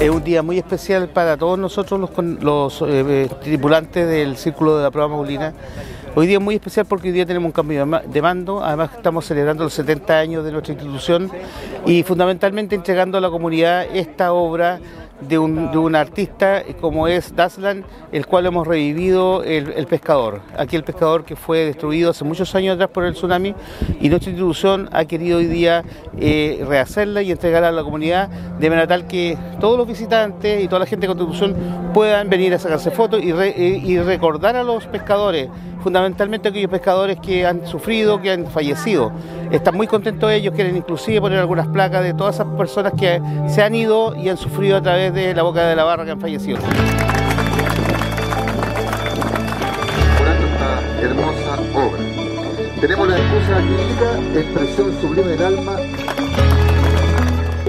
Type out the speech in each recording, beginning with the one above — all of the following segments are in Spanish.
Es un día muy especial para todos nosotros los, los eh, tripulantes del Círculo de la Prueba Maulina. Hoy día es muy especial porque hoy día tenemos un cambio de mando, además estamos celebrando los 70 años de nuestra institución y fundamentalmente entregando a la comunidad esta obra de un, artista como es Daslan, el cual hemos revivido el, pescador. Aquí el pescador que fue destruido hace muchos años atrás por el tsunami y nuestra institución ha querido hoy día eh, rehacerla y entregarla a la comunidad de manera tal que todos los visitantes y toda la gente de contribución puedan venir a sacarse fotos y, eh, y recordar a los pescadores fundamentalmente aquellos pescadores que han sufrido, que han fallecido. Están muy contentos ellos, quieren inclusive poner algunas placas de todas esas personas que se han ido y han sufrido a través de la boca de la barra que han fallecido. esta hermosa obra. Tenemos la excusa expresión sublime del alma.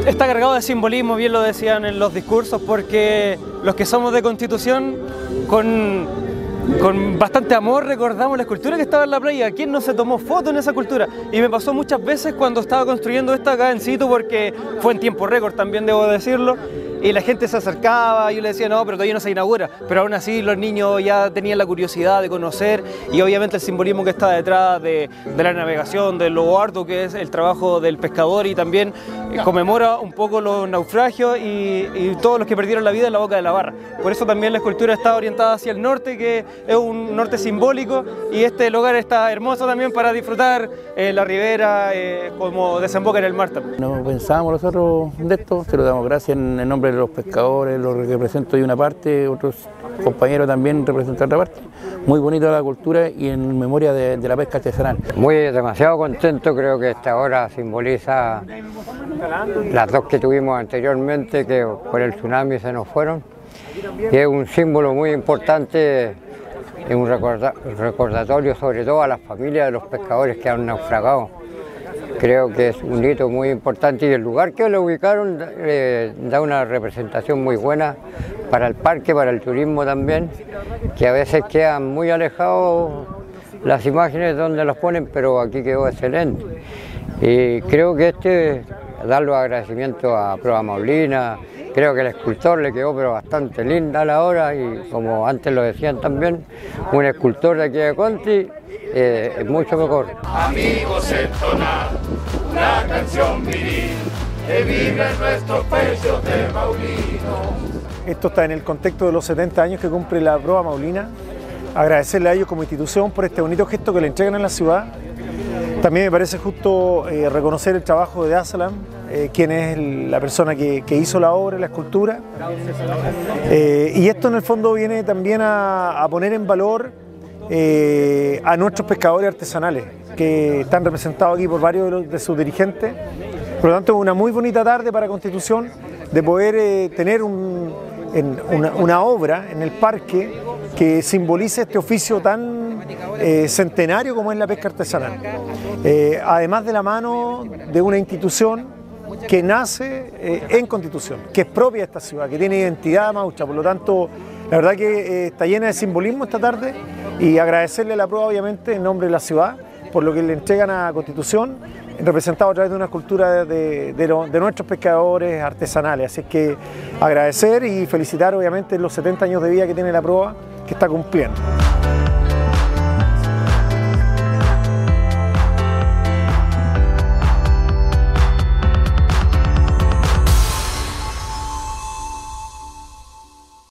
Está cargado de simbolismo, bien lo decían en los discursos, porque los que somos de Constitución, con con bastante amor recordamos la escultura que estaba en la playa. ¿Quién no se tomó foto en esa escultura? Y me pasó muchas veces cuando estaba construyendo esta acá en situ, porque fue en tiempo récord también, debo decirlo y la gente se acercaba, y yo le decía, no, pero todavía no se inaugura, pero aún así los niños ya tenían la curiosidad de conocer y obviamente el simbolismo que está detrás de, la navegación, de lo arduo que es el trabajo del pescador y también conmemora un poco los naufragios y, todos los que perdieron la vida en la boca de la barra. Por eso también la escultura está orientada hacia el norte, que es un norte simbólico y este lugar está hermoso también para disfrutar eh, la ribera eh, como desemboca en el mar también. No pensábamos nosotros de esto, se lo damos gracias en nombre de los pescadores, los represento de una parte, otros compañeros también representan otra parte. Muy bonita la cultura y en memoria de, la pesca artesanal. Muy demasiado contento, creo que esta hora simboliza las dos que tuvimos anteriormente, que por el tsunami se nos fueron. Y es un símbolo muy importante, es un recordatorio sobre todo a las familias de los pescadores que han naufragado Creo que es un hito muy importante y el lugar que lo ubicaron eh, da una representación muy buena para el parque, para el turismo también, que a veces quedan muy alejados las imágenes donde las ponen, pero aquí quedó excelente. Y creo que este, dar los agradecimientos a Proa Maulina, creo que el escultor le quedó pero bastante linda a la hora y como antes lo decían también, un escultor de aquí de Conti eh, es mucho mejor. Amigos, entonar la canción viril que vibra en nuestros pechos de Maulino. Esto está en el contexto de los 70 años que cumple la prueba Maulina. Agradecerle a ellos como institución por este bonito gesto que le entregan en la ciudad. También me parece justo eh, reconocer el trabajo de Asalam, eh, quien es la persona que, hizo la obra, la escultura. y esto en el fondo viene también a poner en valor eh, a nuestros pescadores artesanales que están representados aquí por varios de, sus dirigentes. Por lo tanto, una muy bonita tarde para Constitución de poder eh, tener una, obra en el parque que simbolice este oficio tan eh, centenario como es la pesca artesanal. además de la mano de una institución que nace en Constitución, que es propia de esta ciudad, que tiene identidad maucha, por lo tanto, la verdad que está llena de simbolismo esta tarde y agradecerle la prueba obviamente en nombre de la ciudad por lo que le entregan a Constitución, representado a través de una escultura de, de, nuestros pescadores artesanales. Así que agradecer y felicitar obviamente los 70 años de vida que tiene la prueba que está cumpliendo.